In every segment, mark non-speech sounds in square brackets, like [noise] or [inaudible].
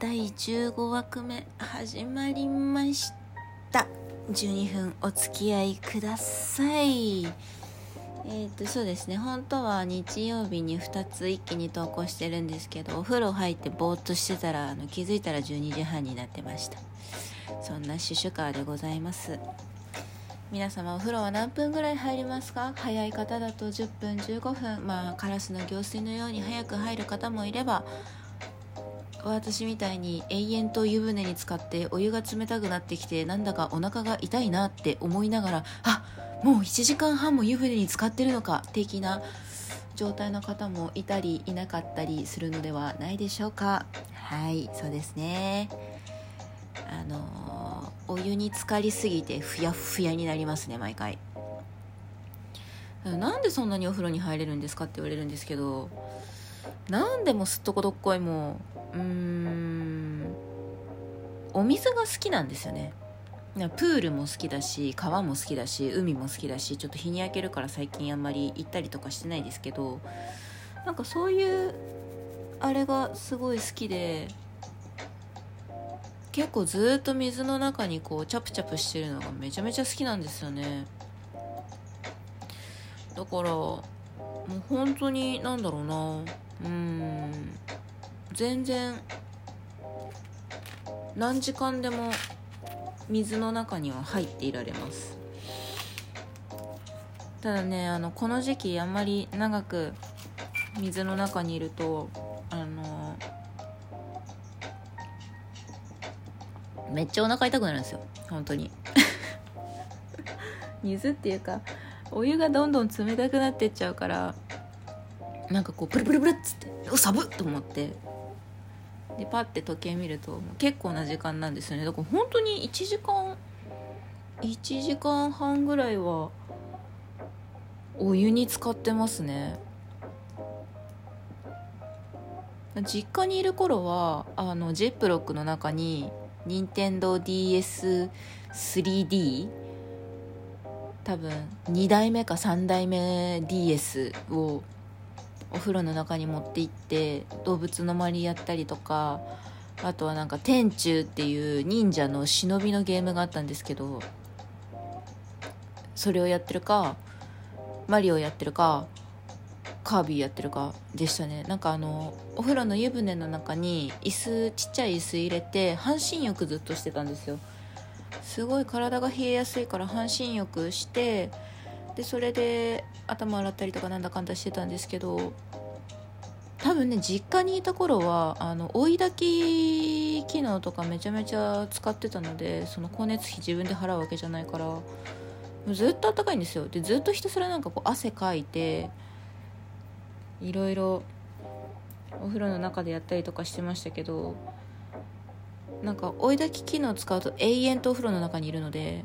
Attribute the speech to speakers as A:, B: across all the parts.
A: 第15枠目始まりました。12分お付き合いください。えっ、とそうですね。本当は日曜日に2つ一気に投稿してるんですけどお風呂入ってぼーっとしてたらあの気づいたら12時半になってました。そんなシュシュカーでございます。皆様お風呂は何分ぐらい入りますか？早い方だと10分15分。まあカラスの行水のように早く入る方もいれば私みたいに永遠と湯船に浸かってお湯が冷たくなってきてなんだかお腹が痛いなって思いながらあもう1時間半も湯船に浸かってるのか的な状態の方もいたりいなかったりするのではないでしょうか。はいそうですね。あのお湯に浸かりすぎてふやふやになりますね毎回。なんでそんなにお風呂に入れるんですかって言われるんですけど何でもすっとこどっこいもうーん。お水が好きなんですよね。プールも好きだし川も好きだし海も好きだしちょっと日に焼けるから最近あんまり行ったりとかしてないですけどなんかそういうあれがすごい好きで結構ずっと水の中にこうチャプチャプしてるのがめちゃめちゃ好きなんですよね。だからもう本当になんだろうな。うん。全然何時間でも水の中には入っていられます。ただねあのこの時期あんまり長く水の中にいるとあのめっちゃお腹痛くなるんですよ。本当に。[laughs] 水っていうかお湯がどんどん冷たくなってっちゃうからなんかこうプルプルプルっつって「お寒っ!」と思って。でパッて時計見ると結構な時間なんですよね。だから本当に1時間1時間半ぐらいはお湯に浸かってますね。実家にいる頃はあのジェップロックの中に任天堂 d s 3 d 多分2代目か3代目 DS をお風呂の中に持って行って動物の森やったりとかあとはなんか天柱っていう忍者の忍びのゲームがあったんですけどそれをやってるかマリオやってるかカービィやってるかでしたね。なんかあのお風呂の湯船の中に椅子ちっちゃい椅子入れて半身浴ずっとしてたんですよ。すごい体が冷えやすいから半身浴してでそれで頭洗ったりとかなんだかんだしてたんですけど多分ね実家にいた頃はあの追い炊き機能とかめちゃめちゃ使ってたのでその光熱費自分で払うわけじゃないからずっとあったかいんですよ。でずっとひたすらなんかこう汗かいていろいろお風呂の中でやったりとかしてましたけどなんか追い炊き機能使うと永遠とお風呂の中にいるので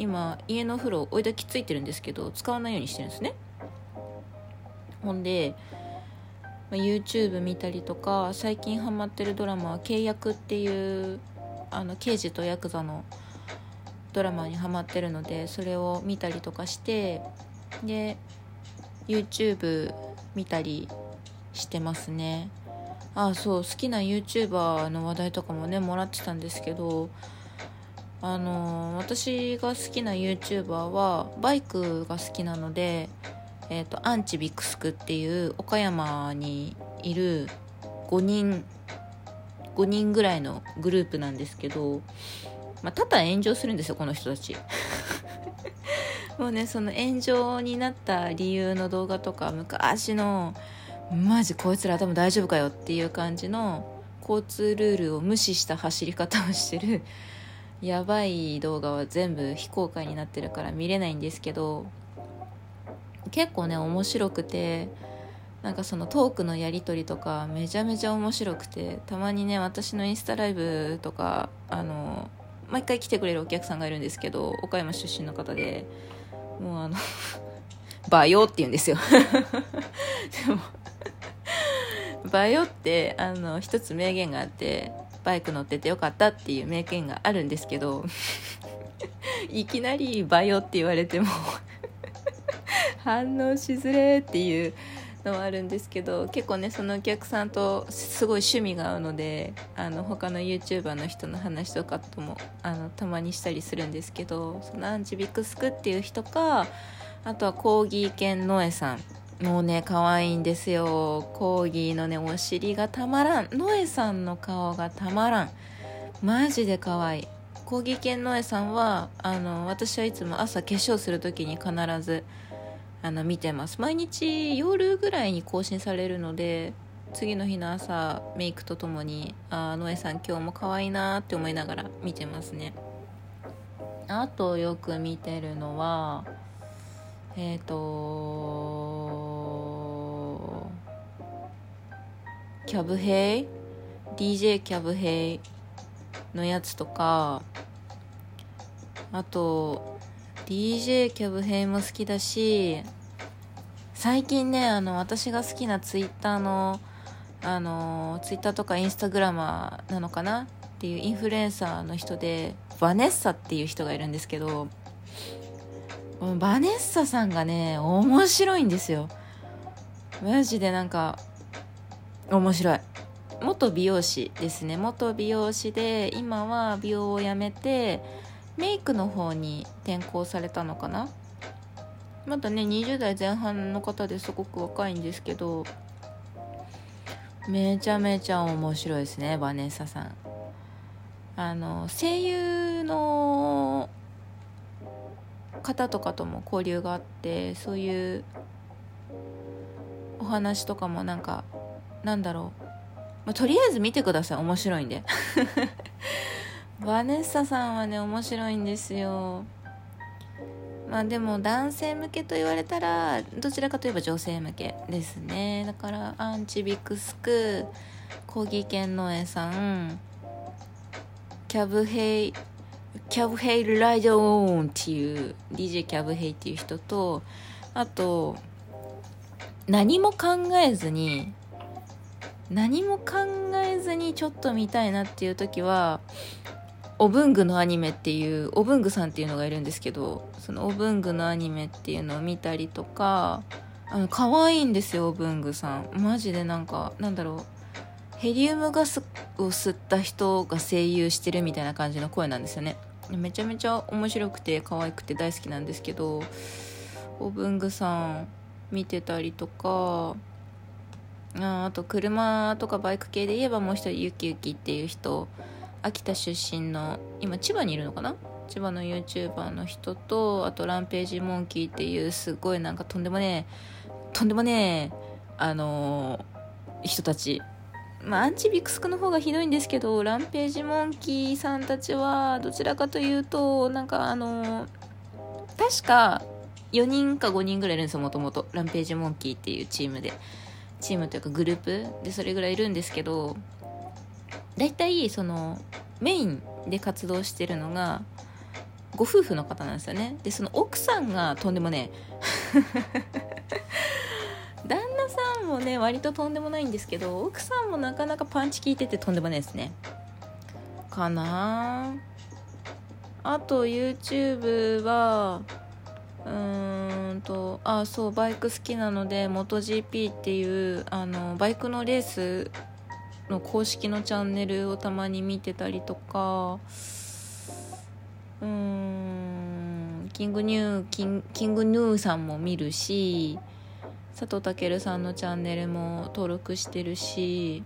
A: 今家のお風呂追い炊きついてるんですけど使わないようにしてるんですね。ほんで、ま YouTube 見たりとか最近ハマってるドラマは「契約」っていうあの刑事とヤクザのドラマにハマってるのでそれを見たりとかしてで YouTube 見たりしてますね。ああそう好きな YouTuber の話題とかもねもらってたんですけどあの私が好きな YouTuber はバイクが好きなので、えーと、アンチビクスクっていう岡山にいる5人5人ぐらいのグループなんですけど、まあ、ただ炎上するんですよこの人たち。[laughs] もうねその炎上になった理由の動画とか昔のマジこいつら頭大丈夫かよっていう感じの交通ルールを無視した走り方をしてるやばい動画は全部非公開になってるから見れないんですけど結構ね面白くてなんかそのトークのやり取りとかめちゃめちゃ面白くてたまにね私のインスタライブとかあの毎回来てくれるお客さんがいるんですけど岡山出身の方でもうあの [laughs] バイオって言うんですよ。[laughs] でもバイオってあの一つ名言があってバイク乗っててよかったっていう名言があるんですけど [laughs] いきなりバイオって言われても [laughs] 反応しづれっていうのはあるんですけど結構ねそのお客さんとすごい趣味が合うのであの他の YouTuber の人の話とかともあのたまにしたりするんですけどそのアンチビクスクっていう人かあとはコーギー犬ノエさんもうね可愛いんですよ。コーギーのねお尻がたまらん。ノエさんの顔がたまらん。マジで可愛い。コーギー犬ノエさんはあの私はいつも朝化粧する時に必ずあの見てます。毎日夜ぐらいに更新されるので次の日の朝メイクとともにあノエさん今日も可愛いなって思いながら見てますね。あとよく見てるのはえっ、ー、とキャブヘイ？DJ キャブヘイのやつとか。あと DJ キャブヘイも好きだし最近ねあの私が好きなツイッターのあのツイッターとかインスタグラマーなのかな？っていうインフルエンサーの人でバネッサっていう人がいるんですけどバネッサさんがね面白いんですよ。マジでなんか面白い。元美容師ですね。元美容師で今は美容をやめてメイクの方に転校されたのかな。まだね20代前半の方ですごく若いんですけどめちゃめちゃ面白いですねバネッサさん。あの声優の方とかとも交流があってそういうお話とかもなんかなんだろう、まあ、とりあえず見てください。面白いんで。[laughs] バネッサさんはね面白いんですよ。まあでも男性向けと言われたらどちらかといえば女性向けですね。だからアンチビクスクコギケンノエさんキャブヘイキャブヘイライドオンっていう DJ キャブヘイっていう人とあと何も考えずに何も考えずにちょっと見たいなっていう時はお文具のアニメっていうお文具さんっていうのがいるんですけどそのお文具のアニメっていうのを見たりとかあの可愛いんですよお文具さん。マジでなんかなんだろう。ヘリウムガスを吸った人が声優してるみたいな感じの声なんですよね。めちゃめちゃ面白くて可愛くて大好きなんですけどお文具さん見てたりとかああと車とかバイク系で言えばもう一人ゆきゆきっていう人。秋田出身の今千葉にいるのかな？千葉の YouTuber の人とあとランページモンキーっていうすごいなんかとんでもねえとんでもねえあのー、人たち。まあアンチビクスクの方がひどいんですけどランページモンキーさんたちはどちらかというとなんかあのー、確か4人か5人ぐらいいるんですよもともと。ランページモンキーっていうチームで。チームというかグループでそれぐらいいるんですけど大体そのメインで活動してるのがご夫婦の方なんですよね。でその奥さんがとんでもね [laughs] 旦那さんもね割ととんでもないんですけど奥さんもなかなかパンチ効いててとんでもないですね。かな。あと YouTube はうーんとあそうバイク好きなので MotoGP っていうあのバイクのレースの公式のチャンネルをたまに見てたりとかうーんキングニューキンキングヌーさんも見るし佐藤健さんのチャンネルも登録してるし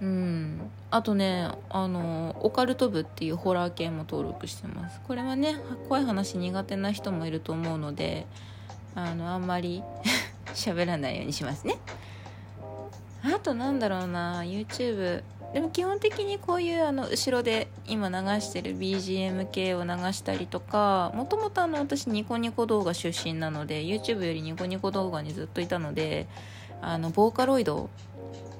A: うん。あとねあのオカルト部っていうホラー系も登録してます。これはね怖い話苦手な人もいると思うのであのあんまり [laughs] 喋らないようにしますね。あとなんだろうな YouTube でも基本的にこういうあの後ろで今流してる BGM 系を流したりとかもともと私ニコニコ動画出身なので YouTube よりニコニコ動画にずっといたのであのボーカロイド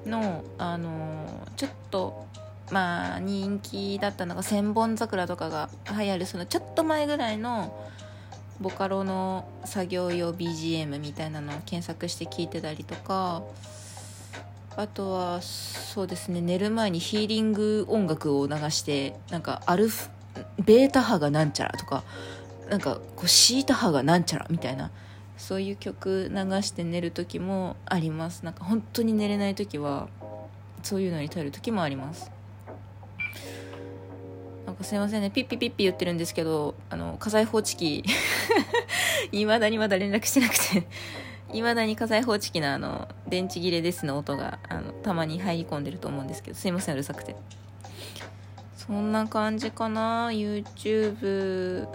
A: のあのちょっとまあ人気だったのが千本桜とかが流行るそのちょっと前ぐらいのボカロの作業用 BGM みたいなのを検索して聞いてたりとかあとはそうですね寝る前にヒーリング音楽を流してなんかアルフベータ波がなんちゃらとかなんかこうシータ波がなんちゃらみたいなそういう曲流して寝る時もあります。なんか本当に寝れない時はそういうのに頼る時もあります。なんかすいませんね。ピッピピッピ言ってるんですけどあの火災報知器いまだにまだ連絡してなくていまだに火災報知器のあの電池切れですの音があのたまに入り込んでると思うんですけどすいませんうるさくてそんな感じかな YouTube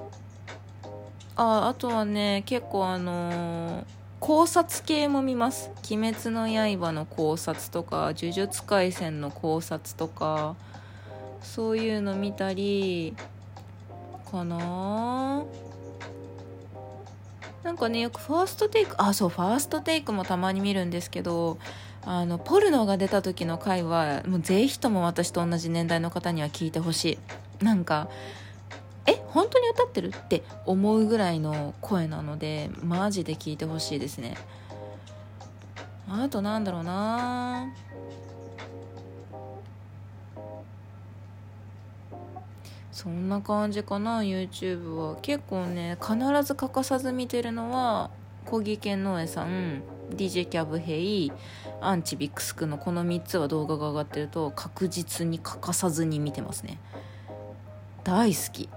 A: ああとはね結構あのー、考察系も見ます「鬼滅の刃」の考察とか「呪術廻戦」の考察とかそういうの見たりかな。なんかねよくファーストテイクあそうファーストテイクもたまに見るんですけどあのポルノが出た時の回はもうぜひとも私と同じ年代の方には聞いてほしい。なんかえ本当に歌ってるって思うぐらいの声なのでマジで聞いてほしいですね。あとなんだろうな。そんな感じかな YouTube は。結構ね必ず欠かさず見てるのは小木健農園さん DJ キャブヘイアンチビックスクのこの3つは動画が上がってると確実に欠かさずに見てますね。大好き。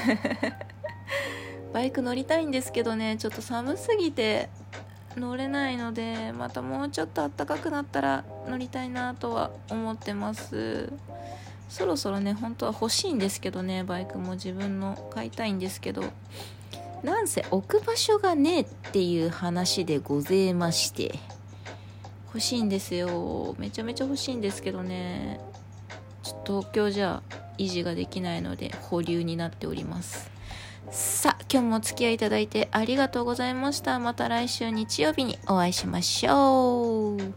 A: [laughs] バイク乗りたいんですけどねちょっと寒すぎて乗れないのでまたもうちょっと暖かくなったら乗りたいなとは思ってます。そろそろね本当は欲しいんですけどねバイクも自分の買いたいんですけど。なんせ置く場所がねえっていう話でございまして欲しいんですよ。めちゃめちゃ欲しいんですけどね。ちょっと東京じゃ維持ができないので保留になっております。さあ今日もお付き合いいただいてありがとうございました。また来週日曜日にお会いしましょう。